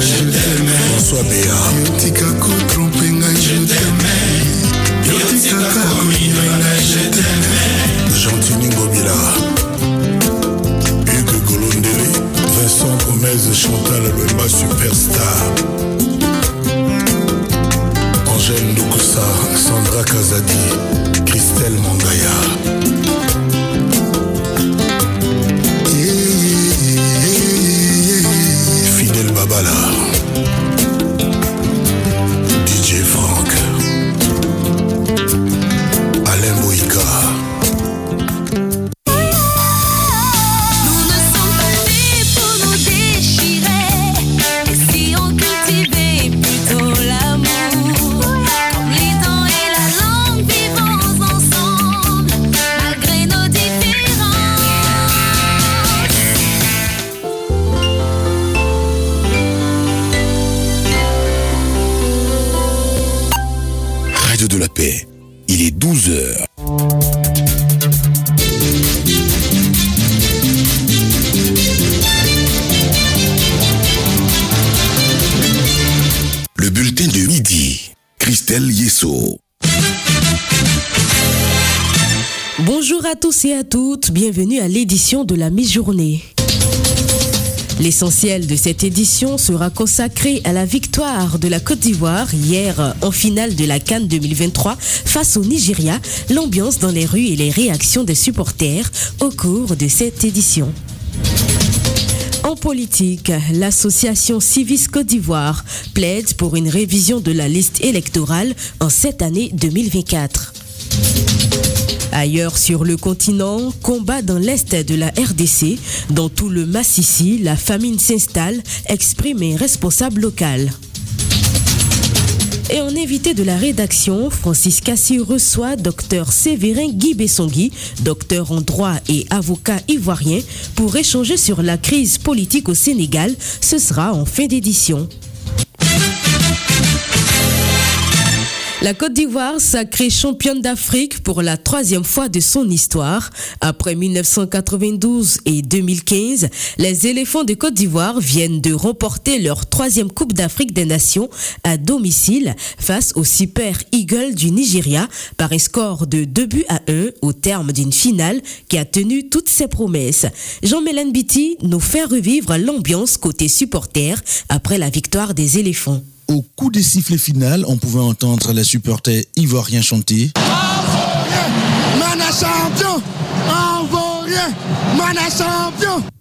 Jeteme François Béa Gentini Ngobila Hugues Golondele. Vincent Gomez Chantal Lwemba Superstar. Angèle Ndokusa Sandra Kazadi Christelle Mangaya Bonjour à tous et à toutes, bienvenue à l'édition de la mi-journée. L'essentiel de cette édition sera consacré à la victoire de la Côte d'Ivoire hier en finale de la Cannes 2023 face au Nigeria, l'ambiance dans les rues et les réactions des supporters au cours de cette édition. En politique, l'association Civis Côte d'Ivoire plaide pour une révision de la liste électorale en cette année 2024. Ailleurs sur le continent, combat dans l'est de la RDC, dans tout le Massissi, la famine s'installe, exprime un responsable local. Et en invité de la rédaction, Francis Cassi reçoit Dr Séverin Guy Bessongui, docteur en droit et avocat ivoirien, pour échanger sur la crise politique au Sénégal. Ce sera en fin d'édition. La Côte d'Ivoire sacrée championne d'Afrique pour la troisième fois de son histoire. Après 1992 et 2015, les éléphants de Côte d'Ivoire viennent de remporter leur troisième Coupe d'Afrique des Nations à domicile face au Super Eagle du Nigeria par un score de 2 buts à 1 au terme d'une finale qui a tenu toutes ses promesses. Jean-Mélène Bitty nous fait revivre l'ambiance côté supporters après la victoire des éléphants. Au coup des sifflets final, on pouvait entendre les supporters ivoiriens chanter.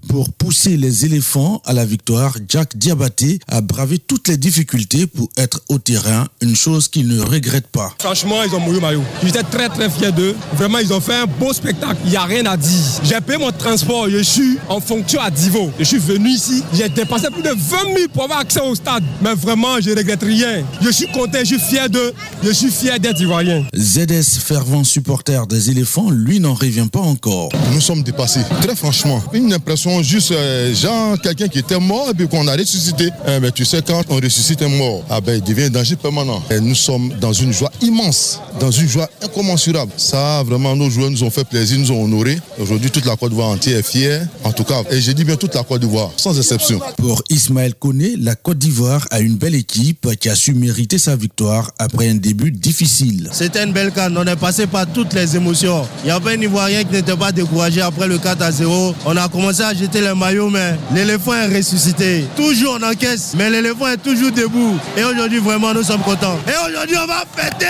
Pour pousser les éléphants à la victoire, Jack Diabaté a bravé toutes les difficultés pour être au terrain, une chose qu'il ne regrette pas. Franchement, ils ont mouillé maillot. J'étais très très fier d'eux. Vraiment, ils ont fait un beau spectacle. Il n'y a rien à dire. J'ai payé mon transport. Je suis en fonction à Divo. Je suis venu ici. J'ai dépensé plus de 20 000 pour avoir accès au stade. Mais vraiment, je ne regrette rien. Je suis content, je suis fier d'eux. Je suis fier d'être ivoirien. ZS, fervent supporter des éléphants, lui n'en revient pas encore. Nous sommes dépassés, très franchement. Une impression juste, euh, genre quelqu'un qui était mort et puis qu'on a ressuscité. Eh ben, tu sais, quand on ressuscite un mort, ah ben, il devient un danger permanent. Et nous sommes dans une joie immense, dans une joie incommensurable. Ça, vraiment, nos joueurs nous ont fait plaisir, nous ont honorés. Aujourd'hui, toute la Côte d'Ivoire entière est fière. En tout cas, et j'ai dit bien toute la Côte d'Ivoire, sans exception. Pour Ismaël Koné, la Côte d'Ivoire a une belle équipe qui a su mériter sa victoire après un début difficile. C'était une belle canne. On est passé par toutes les émotions. Il n'y a pas un Ivoirien qui n'était pas découragé après le 4 à 0. On a commencé à jeter les maillots, mais l'éléphant est ressuscité. Toujours on encaisse, mais l'éléphant est toujours debout. Et aujourd'hui, vraiment, nous sommes contents. Et aujourd'hui, on va fêter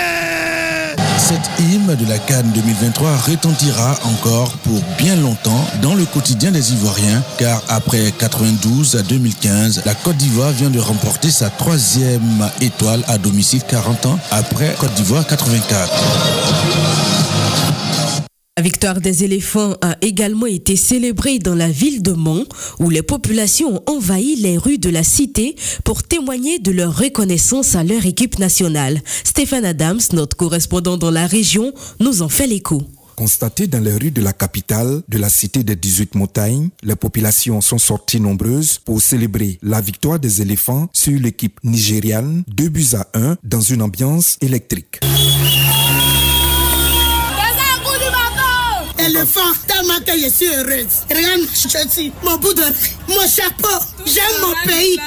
Cette hymne de la Cannes 2023 retentira encore pour bien longtemps dans le quotidien des Ivoiriens, car après 92 à 2015, la Côte d'Ivoire vient de remporter sa troisième étoile à domicile 40 ans après Côte d'Ivoire 84. La victoire des éléphants a également été célébrée dans la ville de Mont, où les populations ont envahi les rues de la cité pour témoigner de leur reconnaissance à leur équipe nationale. Stéphane Adams, notre correspondant dans la région, nous en fait l'écho. Constaté dans les rues de la capitale de la cité des 18 montagnes, les populations sont sorties nombreuses pour célébrer la victoire des éléphants sur l'équipe nigériane, 2 buts à 1 dans une ambiance électrique. Éléphant, tellement que je suis heureuse. Regarde ma chaussure, mon bout mon chapeau. J'aime mon pays.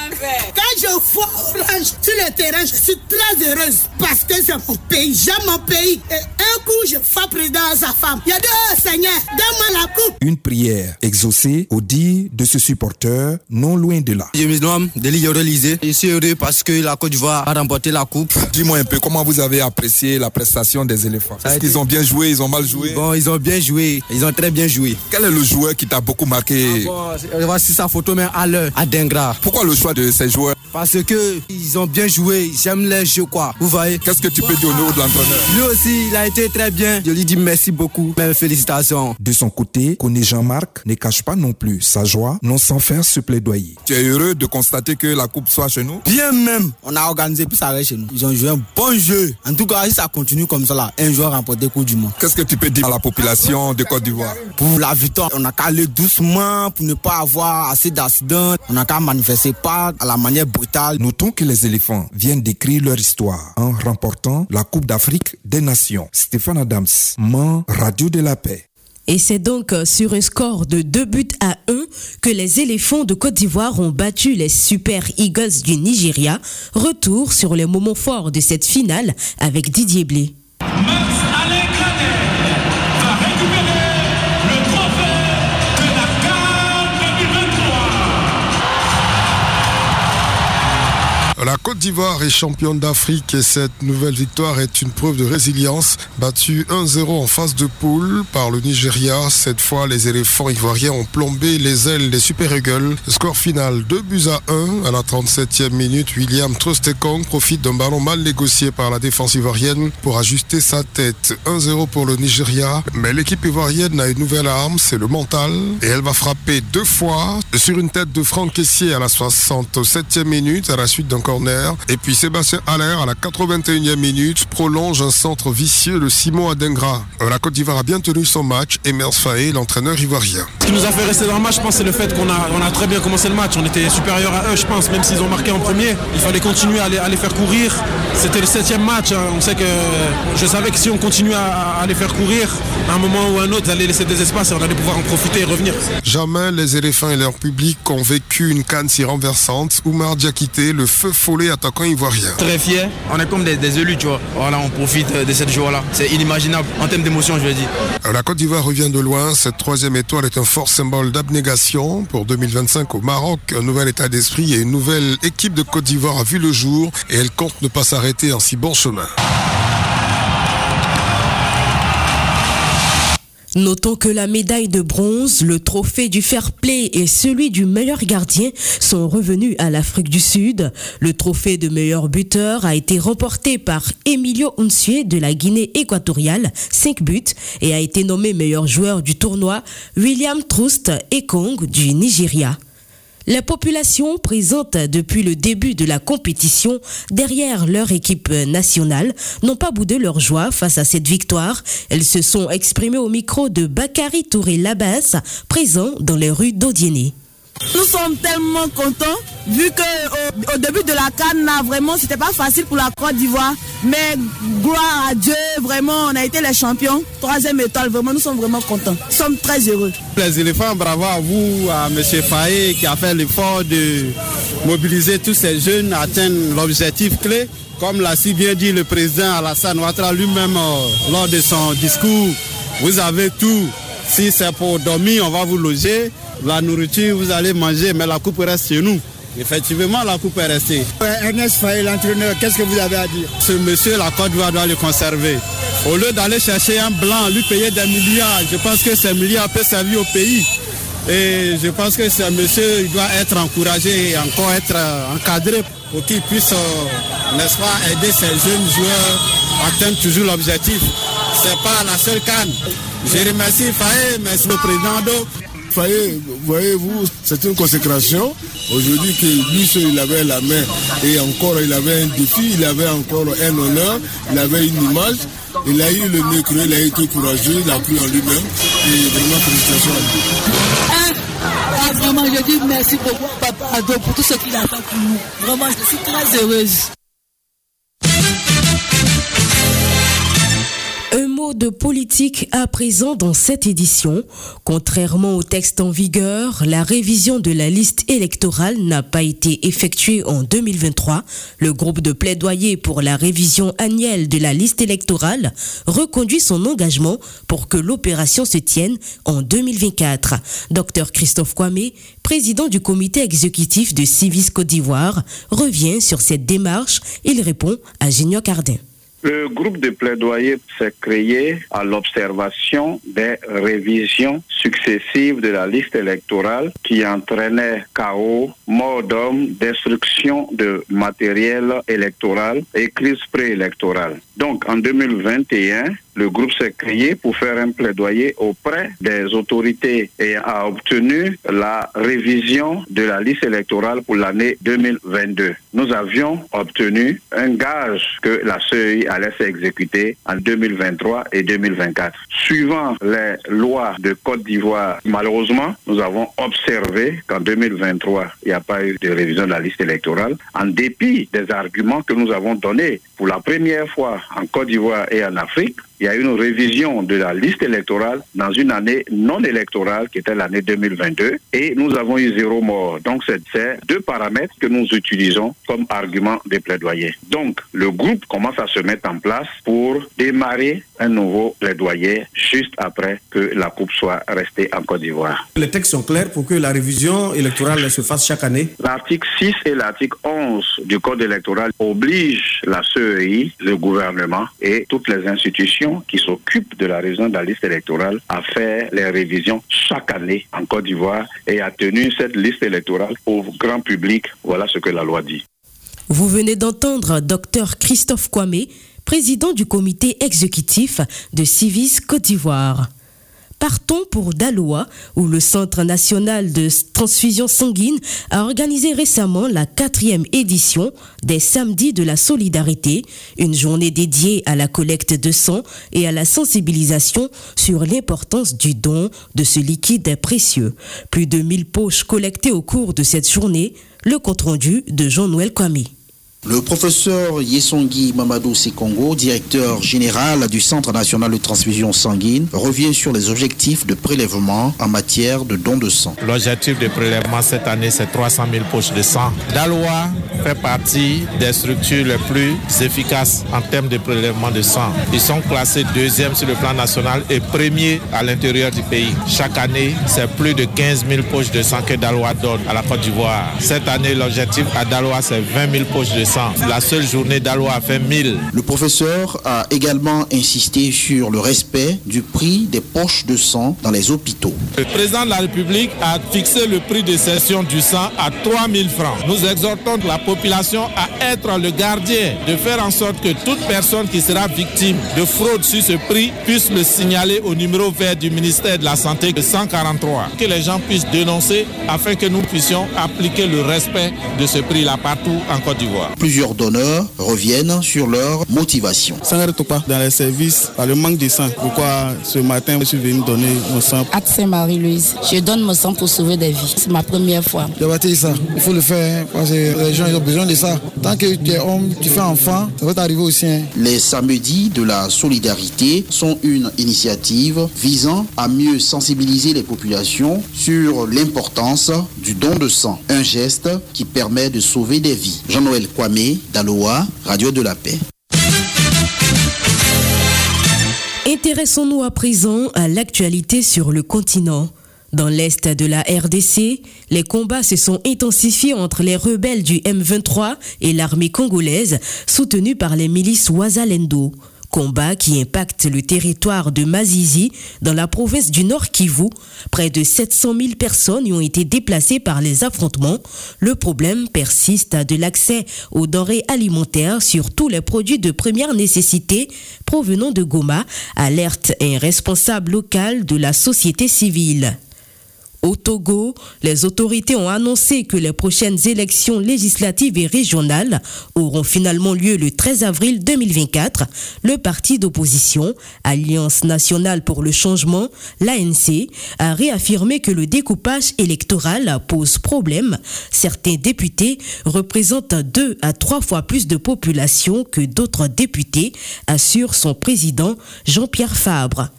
Quand je vois Orange sur le terrain, je suis très heureuse parce que c'est mon pays. J'aime mon pays. Et un coup, je fais président à sa femme. Il y a deux Seigneur, donne-moi la coupe. Une prière exaucée au dit de ce supporter non loin de là. Je me nomme Deli Yorelizé. Je suis heureux parce que la Côte d'Ivoire a remporté la coupe. Dis-moi un peu comment vous avez apprécié la prestation des éléphants? Est-ce qu'ils ont bien joué, ils ont mal joué? Bon, ils ont bien joué, ils ont très bien joué. Quel est le joueur qui t'a beaucoup marqué? Ah bon, Voici sa photo, mais à l'heure, à Pourquoi le choix de ces joueurs? Parce que ils ont bien joué, j'aime les jeux quoi. Vous voyez? Qu'est-ce que tu peux dire au nom de l'entraîneur? Lui aussi, il a été très bien. Je lui dis merci beaucoup, mes félicitations. De son côté, Koné Jean-Marc ne cache pas non plus sa joie, non sans faire ce plaidoyer. Tu es heureux de constater que la coupe soit chez nous? Bien même. On a organisé puis ça reste chez nous. Ils ont joué un bon jeu. En tout cas, si ça continue comme ça là, un joueur remporté Coupe du Monde. Qu'est-ce que tu peux dire à la population de Côte d'Ivoire? Pour la victoire, on a aller doucement pour ne pas avoir assez d'accidents. On a qu'à manifester pas à la manière brutale. Notons que les éléphants viennent d'écrire leur histoire en remportant la Coupe d'Afrique des Nations. Stéphane Adams, Man, Radio de la Paix. Et c'est donc sur un score de 2 buts à 1 que les éléphants de Côte d'Ivoire ont battu les Super Eagles du Nigeria. Retour sur les moments forts de cette finale avec Didier Blé. La Côte d'Ivoire est championne d'Afrique et cette nouvelle victoire est une preuve de résilience. Battue 1-0 en phase de poule par le Nigeria, cette fois les éléphants ivoiriens ont plombé les ailes des Super Eagles. Score final 2 buts à 1 à la 37e minute. William Trostekong profite d'un ballon mal négocié par la défense ivoirienne pour ajuster sa tête. 1-0 pour le Nigeria, mais l'équipe ivoirienne a une nouvelle arme, c'est le mental et elle va frapper deux fois sur une tête de Franck Caissier à la 67e minute à la suite d'un Et puis Sébastien Haller à la 81e minute prolonge un centre vicieux de Simon Adengra. La Côte d'Ivoire a bien tenu son match. Emers Faé, l'entraîneur ivoirien. Ce qui nous a fait rester dans le match, je pense, c'est le fait qu'on a, on a très bien commencé le match. On était supérieur à eux, je pense, même s'ils ont marqué en premier. Il fallait continuer à les, à les faire courir. C'était le septième match. hein. On sait que je savais que si on continue à, à les faire courir, à un moment ou à un autre, ils allaient laisser des espaces et on allait pouvoir en profiter et revenir. Jamais les éléphants et leur public ont vécu une canne si renversante. Oumar Diakité, le feu follet attaquant ivoirien. Très fier, on est comme des, des élus, tu vois. Voilà, on profite de cette joie-là. C'est inimaginable en termes d'émotion, je veux dire. La Côte d'Ivoire revient de loin. Cette troisième étoile est un fort symbole d'abnégation. Pour 2025 au Maroc, un nouvel état d'esprit et une nouvelle équipe de Côte d'Ivoire a vu le jour et elle compte ne pas s'arrêter en si bon chemin. Notons que la médaille de bronze, le trophée du fair play et celui du meilleur gardien sont revenus à l'Afrique du Sud. Le trophée de meilleur buteur a été remporté par Emilio Unsie de la Guinée équatoriale, 5 buts, et a été nommé meilleur joueur du tournoi William Troost Ekong du Nigeria. Les populations présentes depuis le début de la compétition derrière leur équipe nationale n'ont pas boudé leur joie face à cette victoire. Elles se sont exprimées au micro de Bakary Touré Labas, présent dans les rues d'Odiéné. Nous sommes tellement contents vu que au, au début de la canne, là, vraiment, c'était pas facile pour la Côte d'Ivoire. Mais gloire à Dieu, vraiment, on a été les champions. Troisième étoile, vraiment, nous sommes vraiment contents. Nous sommes très heureux. Les éléphants, bravo à vous, à M. Faye qui a fait l'effort de mobiliser tous ces jeunes atteindre l'objectif clé. Comme l'a si bien dit le président Alassane Ouattara lui-même euh, lors de son discours, vous avez tout. Si c'est pour dormir, on va vous loger. La nourriture, vous allez manger, mais la coupe reste chez nous. Effectivement, la coupe est restée. Ernest Faye, l'entraîneur, qu'est-ce que vous avez à dire? Ce monsieur, la Côte d'Ivoire doit le conserver. Au lieu d'aller chercher un blanc, lui payer des milliards, je pense que ces milliards peuvent servir au pays. Et je pense que ce monsieur il doit être encouragé et encore être euh, encadré pour qu'il puisse, euh, n'est-ce pas, aider ces jeunes joueurs à atteindre toujours l'objectif. C'est pas la seule canne. Je remercie Faye, merci le président voyez-vous, c'est une consécration. Aujourd'hui, que lui seul, il avait la main et encore, il avait un défi, il avait encore un honneur, il avait une image. Il a eu le nez creux, il a été courageux, il a cru en lui-même. Et vraiment, félicitations à lui. Ah, vraiment, je dis merci beaucoup, Papa pour tout ce qu'il a fait pour nous. Vraiment, je suis très heureuse. De politique à présent dans cette édition. Contrairement au texte en vigueur, la révision de la liste électorale n'a pas été effectuée en 2023. Le groupe de plaidoyer pour la révision annuelle de la liste électorale reconduit son engagement pour que l'opération se tienne en 2024. Dr Christophe Kwame, président du comité exécutif de Civis Côte d'Ivoire, revient sur cette démarche. Il répond à Géniot Cardin. Le groupe de plaidoyer s'est créé à l'observation des révisions successives de la liste électorale qui entraînaient chaos, mort d'hommes, destruction de matériel électoral et crise préélectorale. Donc en 2021, le groupe s'est créé pour faire un plaidoyer auprès des autorités et a obtenu la révision de la liste électorale pour l'année 2022. Nous avions obtenu un gage que la CEI allait s'exécuter en 2023 et 2024. Suivant les lois de Côte d'Ivoire, malheureusement, nous avons observé qu'en 2023, il n'y a pas eu de révision de la liste électorale, en dépit des arguments que nous avons donnés pour la première fois en Côte d'Ivoire et en Afrique il y a eu une révision de la liste électorale dans une année non électorale qui était l'année 2022 et nous avons eu zéro mort. Donc c'est deux paramètres que nous utilisons comme argument des plaidoyers. Donc le groupe commence à se mettre en place pour démarrer un nouveau plaidoyer juste après que la coupe soit restée en Côte d'Ivoire. Les textes sont clairs pour que la révision électorale se fasse chaque année L'article 6 et l'article 11 du Code électoral obligent la CEI, le gouvernement et toutes les institutions qui s'occupent de la révision de la liste électorale à faire les révisions chaque année en Côte d'Ivoire et à tenir cette liste électorale au grand public. Voilà ce que la loi dit. Vous venez d'entendre Dr Christophe Kwame, président du comité exécutif de Civis Côte d'Ivoire. Partons pour Daloa, où le Centre national de transfusion sanguine a organisé récemment la quatrième édition des Samedis de la Solidarité, une journée dédiée à la collecte de sang et à la sensibilisation sur l'importance du don de ce liquide précieux. Plus de 1000 poches collectées au cours de cette journée, le compte-rendu de Jean-Noël Kwame. Le professeur Yesongi Mamadou Sikongo, directeur général du Centre national de transfusion sanguine, revient sur les objectifs de prélèvement en matière de don de sang. L'objectif de prélèvement cette année, c'est 300 000 poches de sang. Daloa fait partie des structures les plus efficaces en termes de prélèvement de sang. Ils sont classés deuxième sur le plan national et premier à l'intérieur du pays. Chaque année, c'est plus de 15 000 poches de sang que Daloa donne à la Côte d'Ivoire. Cette année, l'objectif à Daloa, c'est 20 000 poches de sang. La seule journée d'Aloa a fait 1000. Le professeur a également insisté sur le respect du prix des poches de sang dans les hôpitaux. Le président de la République a fixé le prix de cession du sang à 3000 francs. Nous exhortons la population à être le gardien, de faire en sorte que toute personne qui sera victime de fraude sur ce prix puisse le signaler au numéro vert du ministère de la Santé de 143. Que les gens puissent dénoncer afin que nous puissions appliquer le respect de ce prix-là partout en Côte d'Ivoire. Plusieurs donneurs reviennent sur leur motivation. Ça n'arrête pas dans les services par le manque de sang. Pourquoi ce matin je suis venu donner mon sang Accès Marie-Louise. Je donne mon sang pour sauver des vies. C'est ma première fois. Débattez ça. Il faut le faire hein, parce que les gens ils ont besoin de ça. Tant que tu es homme, tu fais enfant, ça va t'arriver aussi. hein. Les samedis de la solidarité sont une initiative visant à mieux sensibiliser les populations sur l'importance du don de sang. Un geste qui permet de sauver des vies. Jean-Noël Kwame, Daloa, Radio de la Paix. Intéressons-nous à présent à l'actualité sur le continent. Dans l'est de la RDC, les combats se sont intensifiés entre les rebelles du M23 et l'armée congolaise soutenue par les milices Ouazalendo. Combat qui impacte le territoire de Mazizi dans la province du Nord Kivu. Près de 700 000 personnes y ont été déplacées par les affrontements. Le problème persiste de l'accès aux denrées alimentaires sur tous les produits de première nécessité provenant de Goma, alerte un responsable local de la société civile. Au Togo, les autorités ont annoncé que les prochaines élections législatives et régionales auront finalement lieu le 13 avril 2024. Le parti d'opposition, Alliance nationale pour le changement, l'ANC, a réaffirmé que le découpage électoral pose problème. Certains députés représentent deux à trois fois plus de population que d'autres députés, assure son président Jean-Pierre Fabre.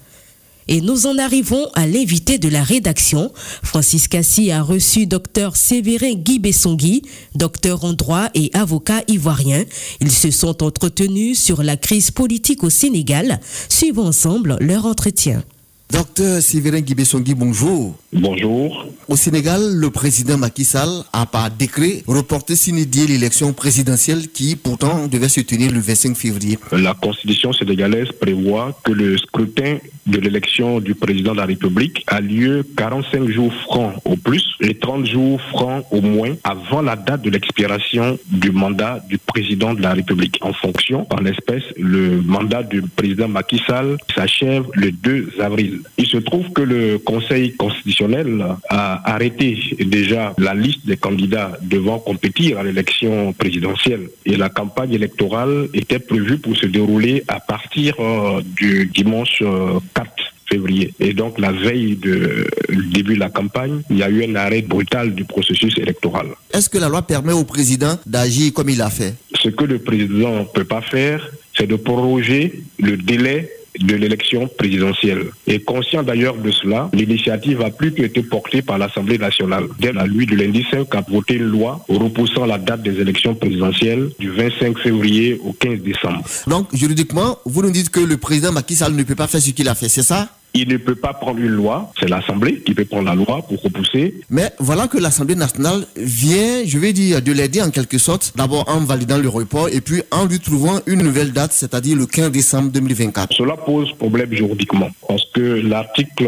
Et nous en arrivons à l'invité de la rédaction. Francis Cassi a reçu Dr Séverin Guy Bessongui, docteur en droit et avocat ivoirien. Ils se sont entretenus sur la crise politique au Sénégal. Suivons ensemble leur entretien. Docteur Séverin Guibessongui, bonjour. Bonjour. Au Sénégal, le président Macky Sall a par décret reporté s'inédier l'élection présidentielle qui pourtant devait se tenir le 25 février. La constitution sénégalaise prévoit que le scrutin de l'élection du président de la République a lieu 45 jours francs au plus et 30 jours francs au moins avant la date de l'expiration du mandat du président de la République. En fonction, en l'espèce, le mandat du président Macky Sall s'achève le 2 avril. Il se trouve que le Conseil constitutionnel a arrêté déjà la liste des candidats devant compétir à l'élection présidentielle et la campagne électorale était prévue pour se dérouler à partir euh, du dimanche euh, 4 février. Et donc la veille du début de la campagne, il y a eu un arrêt brutal du processus électoral. Est-ce que la loi permet au président d'agir comme il a fait? Ce que le président ne peut pas faire, c'est de proroger le délai de l'élection présidentielle. Et conscient d'ailleurs de cela, l'initiative a plutôt été portée par l'Assemblée nationale. Dès la nuit du lundi 5 a voté une loi repoussant la date des élections présidentielles du 25 février au 15 décembre. Donc, juridiquement, vous nous dites que le président Macky Sall ne peut pas faire ce qu'il a fait, c'est ça? Il ne peut pas prendre une loi, c'est l'Assemblée qui peut prendre la loi pour repousser. Mais voilà que l'Assemblée nationale vient, je vais dire, de l'aider en quelque sorte, d'abord en validant le report et puis en lui trouvant une nouvelle date, c'est-à-dire le 15 décembre 2024. Cela pose problème juridiquement que l'article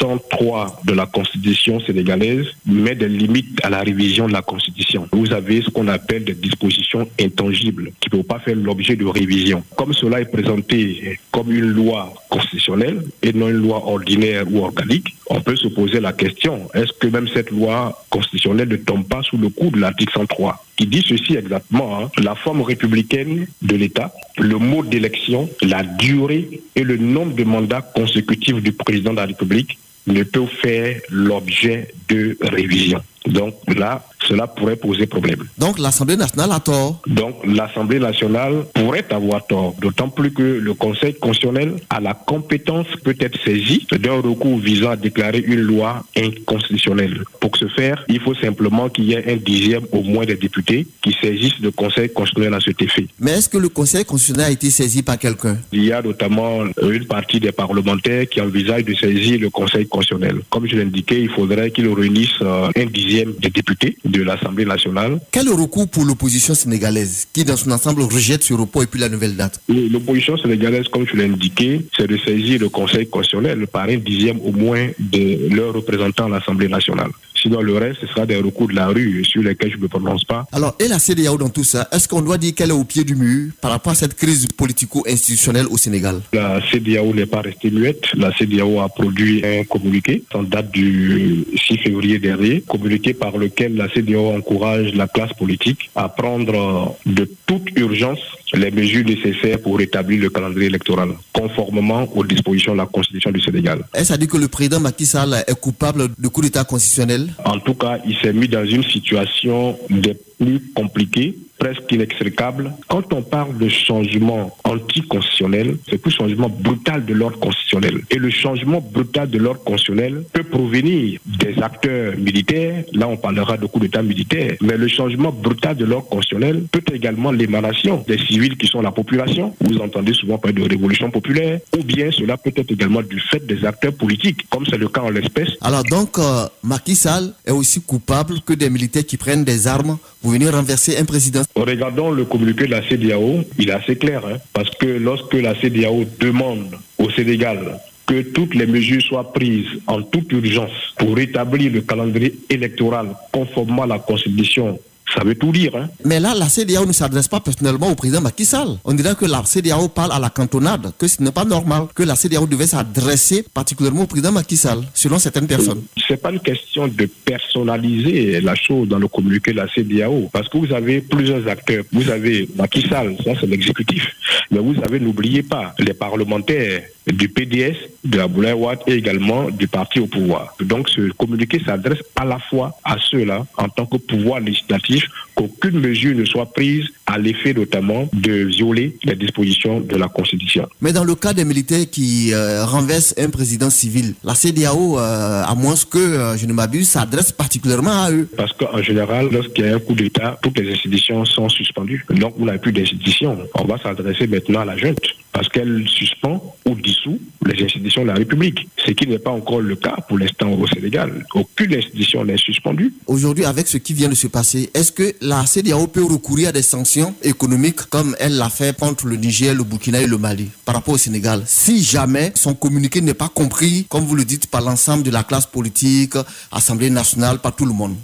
103 de la Constitution sénégalaise met des limites à la révision de la Constitution. Vous avez ce qu'on appelle des dispositions intangibles qui ne peuvent pas faire l'objet de révision. Comme cela est présenté comme une loi constitutionnelle et non une loi ordinaire ou organique, on peut se poser la question, est-ce que même cette loi constitutionnelle ne tombe pas sous le coup de l'article 103 qui dit ceci exactement, hein, la forme républicaine de l'État, le mot d'élection, la durée et le nombre de mandats consécutifs du président de la République ne peut faire l'objet de révision. Donc là, cela pourrait poser problème. Donc l'Assemblée nationale a tort. Donc l'Assemblée nationale pourrait avoir tort, d'autant plus que le Conseil constitutionnel a la compétence peut-être saisie d'un recours visant à déclarer une loi inconstitutionnelle. Pour ce faire, il faut simplement qu'il y ait un dixième au moins des députés qui saisissent le Conseil constitutionnel à cet effet. Mais est-ce que le Conseil constitutionnel a été saisi par quelqu'un? Il y a notamment une partie des parlementaires qui envisagent de saisir le Conseil constitutionnel. Comme je l'indiquais, il faudrait qu'il réunisse un dixième des députés de l'Assemblée nationale. Quel recours pour l'opposition sénégalaise qui, dans son ensemble, rejette ce report et puis la nouvelle date? L'opposition sénégalaise, comme je l'ai indiqué, c'est de saisir le Conseil constitutionnel par un dixième au moins de leurs représentants à l'Assemblée nationale. Sinon, le reste, ce sera des recours de la rue sur lesquels je ne me prononce pas. Alors, et la CDAO dans tout ça, est-ce qu'on doit dire qu'elle est au pied du mur par rapport à cette crise politico-institutionnelle au Sénégal? La CDAO n'est pas restée muette. La CDAO a produit un communiqué en date du 6 février dernier, communiqué par lequel la CDAO encourage la classe politique à prendre de toute urgence les mesures nécessaires pour rétablir le calendrier électoral, conformément aux dispositions de la Constitution du Sénégal. Est-ce à dire que le président Macky Sall est coupable de coup d'État constitutionnel? En tout cas, il s'est mis dans une situation des plus compliquée presque inextricable. Quand on parle de changement anticonstitutionnel, c'est plus changement brutal de l'ordre constitutionnel. Et le changement brutal de l'ordre constitutionnel peut provenir des acteurs militaires. Là, on parlera de coup d'État militaire. Mais le changement brutal de l'ordre constitutionnel peut également l'émanation des civils qui sont la population. Vous entendez souvent parler de révolution populaire. Ou bien cela peut être également du fait des acteurs politiques, comme c'est le cas en l'espèce. Alors donc, euh, Macky Sall est aussi coupable que des militaires qui prennent des armes pour venir renverser un président. Regardons le communiqué de la CDAO, il est assez clair, hein, parce que lorsque la CDAO demande au Sénégal que toutes les mesures soient prises en toute urgence pour rétablir le calendrier électoral conformément à la Constitution Ça veut tout dire. Hein. Mais là, la CDAO ne s'adresse pas personnellement au président Macky Sall. On dirait que la CDAO parle à la cantonade, que ce n'est pas normal, que la CDAO devait s'adresser particulièrement au président Macky Sall, selon certaines personnes. C'est pas une question de personnaliser la chose dans le communiqué de la CDAO, parce que vous avez plusieurs acteurs. Vous avez Macky Sall, ça c'est l'exécutif, mais vous avez, n'oubliez pas, les parlementaires du PDS, de la Boulaye et également du parti au pouvoir. Donc ce communiqué s'adresse à la fois à ceux-là en tant que pouvoir législatif qu'aucune mesure ne soit prise à l'effet notamment de violer les dispositions de la Constitution. Mais dans le cas des militaires qui euh, renversent un président civil, la CDAO, euh, à moins que euh, je ne m'abuse, s'adresse particulièrement à eux. Parce qu'en général, lorsqu'il y a un coup d'État, toutes les institutions sont suspendues. Donc vous n'avez plus d'institutions. On va s'adresser maintenant à la junte parce qu'elle suspend ou dissout les institutions de la République, ce qui n'est pas encore le cas pour l'instant au Sénégal. Aucune institution n'est suspendue. Aujourd'hui, avec ce qui vient de se passer, est-ce que la CDAO peut recourir à des sanctions économiques comme elle l'a fait contre le Niger, le Burkina et le Mali par rapport au Sénégal? Si jamais son communiqué n'est pas compris, comme vous le dites, par l'ensemble de la classe politique, Assemblée nationale, par tout le monde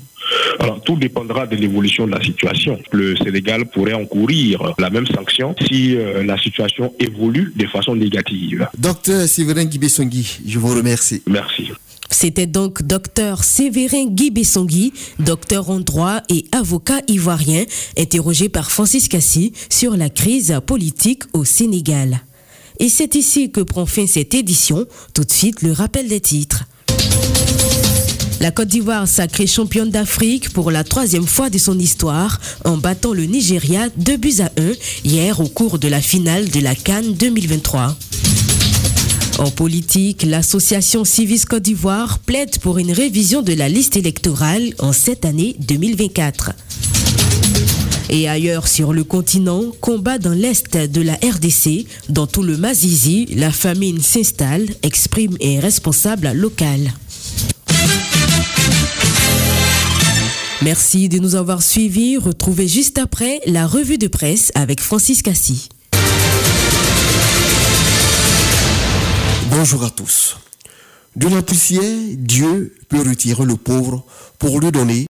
alors, tout dépendra de l'évolution de la situation. Le Sénégal pourrait encourir la même sanction si euh, la situation évolue de façon négative. Docteur Séverin Guibessongui, je vous remercie. Merci. C'était donc docteur Séverin Guibessongui, docteur en droit et avocat ivoirien, interrogé par Francis Cassi sur la crise politique au Sénégal. Et c'est ici que prend fin cette édition. Tout de suite, le rappel des titres. La Côte d'Ivoire sacrée championne d'Afrique pour la troisième fois de son histoire en battant le Nigeria 2 buts à 1 hier au cours de la finale de la Cannes 2023. En politique, l'association Civis Côte d'Ivoire plaide pour une révision de la liste électorale en cette année 2024. Et ailleurs sur le continent, combat dans l'est de la RDC, dans tout le Mazizi, la famine s'installe, exprime un responsable local. Merci de nous avoir suivis. Retrouvez juste après la revue de presse avec Francis Cassi. Bonjour à tous. De la poussière, Dieu peut retirer le pauvre pour lui donner